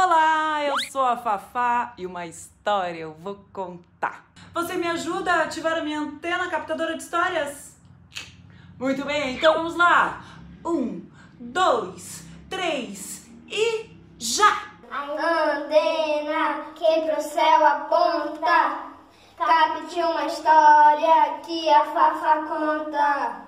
Olá, eu sou a Fafá e uma história eu vou contar. Você me ajuda a ativar a minha antena captadora de histórias? Muito bem, então vamos lá. Um, dois, três e já! A antena que pro céu aponta, capte uma história que a Fafá conta.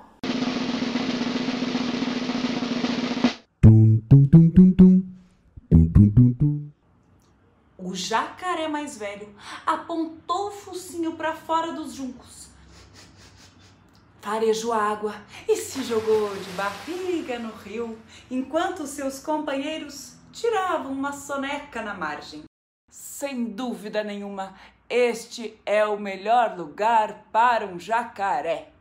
Mais velho apontou o focinho para fora dos juncos. Farejou a água e se jogou de barriga no rio, enquanto seus companheiros tiravam uma soneca na margem. Sem dúvida nenhuma, este é o melhor lugar para um jacaré,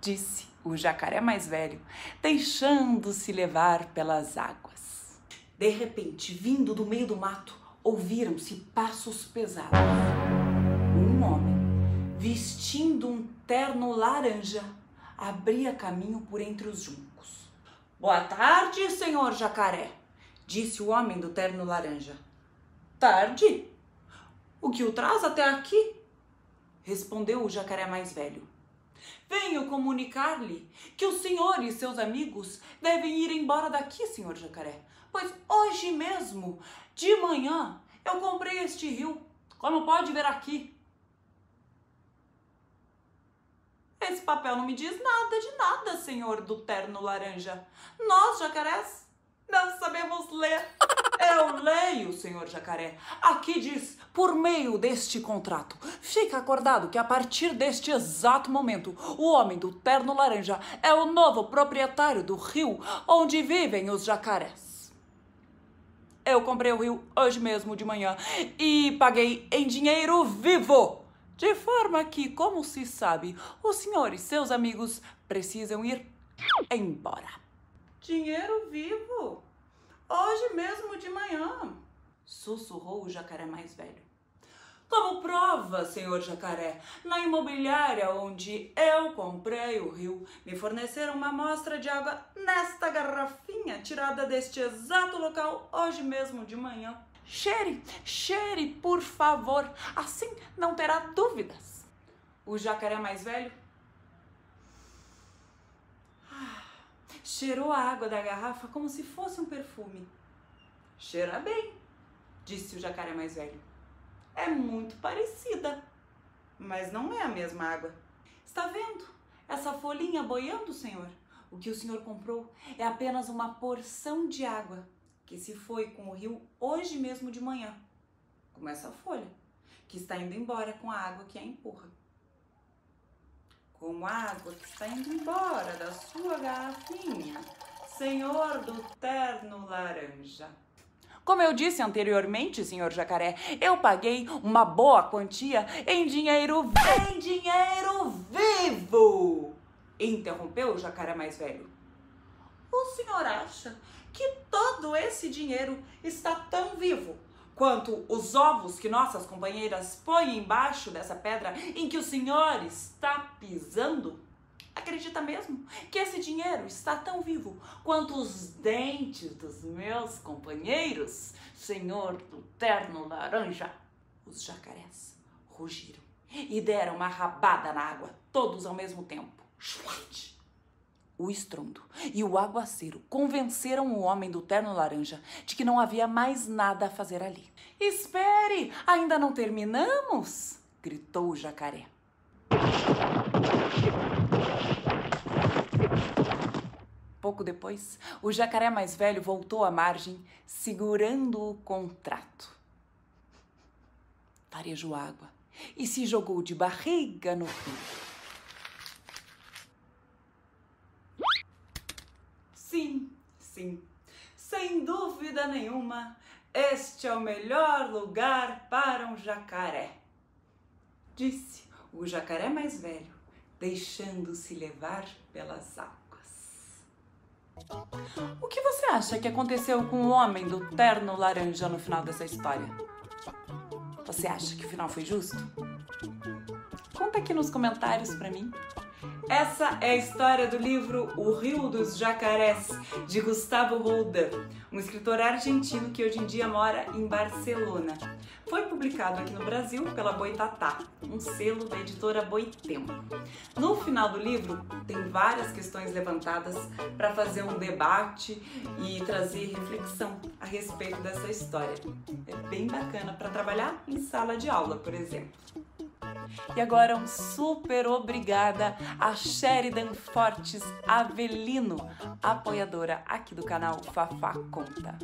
disse o jacaré mais velho, deixando-se levar pelas águas. De repente, vindo do meio do mato, ouviram-se passos pesados. Um homem, vestindo um terno laranja, abria caminho por entre os juncos. Boa tarde, senhor jacaré, disse o homem do terno laranja. Tarde? O que o traz até aqui? Respondeu o jacaré mais velho. Venho comunicar-lhe que o senhor e seus amigos devem ir embora daqui, senhor jacaré, pois hoje mesmo, de manhã, eu comprei este rio, como pode ver aqui. Esse papel não me diz nada de nada, senhor do terno laranja. Nós, jacarés, não sabemos ler. Eu leio, senhor jacaré. Aqui diz, por meio deste contrato, fica acordado que a partir deste exato momento, o homem do terno laranja é o novo proprietário do rio onde vivem os jacarés. Eu comprei o rio hoje mesmo de manhã e paguei em dinheiro vivo. De forma que, como se sabe, o senhor e seus amigos precisam ir embora. Dinheiro vivo? Hoje mesmo de manhã, sussurrou o jacaré mais velho. Como prova, senhor jacaré, na imobiliária onde eu comprei o rio, me forneceram uma amostra de água nesta garrafinha tirada deste exato local hoje mesmo de manhã. Cheire, cheire, por favor, assim não terá dúvidas. O jacaré mais velho cheirou a água da garrafa como se fosse um perfume. Cheira bem, disse o jacaré mais velho. É muito parecida, mas não é a mesma água. Está vendo essa folhinha boiando, senhor? O que o senhor comprou é apenas uma porção de água que se foi com o rio hoje mesmo de manhã, como essa folha, que está indo embora com a água que a empurra como água que está indo embora da sua garrafinha, senhor do terno laranja. Como eu disse anteriormente, senhor jacaré, eu paguei uma boa quantia em dinheiro, em dinheiro vivo! Interrompeu o jacaré mais velho. O senhor acha que todo esse dinheiro está tão vivo quanto os ovos que nossas companheiras põem embaixo dessa pedra em que o senhor está pisando? Acredita mesmo que esse dinheiro está tão vivo quanto os dentes dos meus companheiros, senhor do terno laranja? Os jacarés rugiram e deram uma rabada na água, todos ao mesmo tempo. O estrondo e o aguaceiro convenceram o homem do terno laranja de que não havia mais nada a fazer ali. Espere, ainda não terminamos! gritou o jacaré. Pouco depois, o jacaré mais velho voltou à margem, segurando o contrato. Farejou água e se jogou de barriga no rio. Sim, sim, sem dúvida nenhuma, este é o melhor lugar para um jacaré, disse o jacaré mais velho, deixando-se levar pelas águas. O que você acha que aconteceu com o homem do terno laranja no final dessa história? Você acha que o final foi justo? Conta aqui nos comentários para mim. Essa é a história do livro O Rio dos Jacarés, de Gustavo Roldán, um escritor argentino que hoje em dia mora em Barcelona. Foi publicado aqui no Brasil pela Boitatá, um selo da editora Boitempo. No final do livro, tem várias questões levantadas para fazer um debate e trazer reflexão a respeito dessa história. É bem bacana para trabalhar em sala de aula, por exemplo. E agora um super obrigada a Sheridan Fortes Avelino, apoiadora aqui do canal Fafá Conta.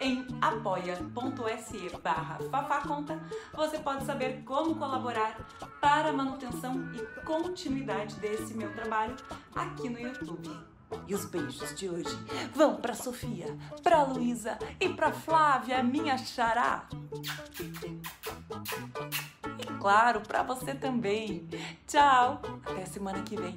Em apoia.se barra Fafaconta, você pode saber como colaborar para a manutenção e continuidade desse meu trabalho aqui no YouTube. E os beijos de hoje vão para Sofia, para Luísa e para Flávia, minha xará. Claro, para você também. Tchau, até semana que vem.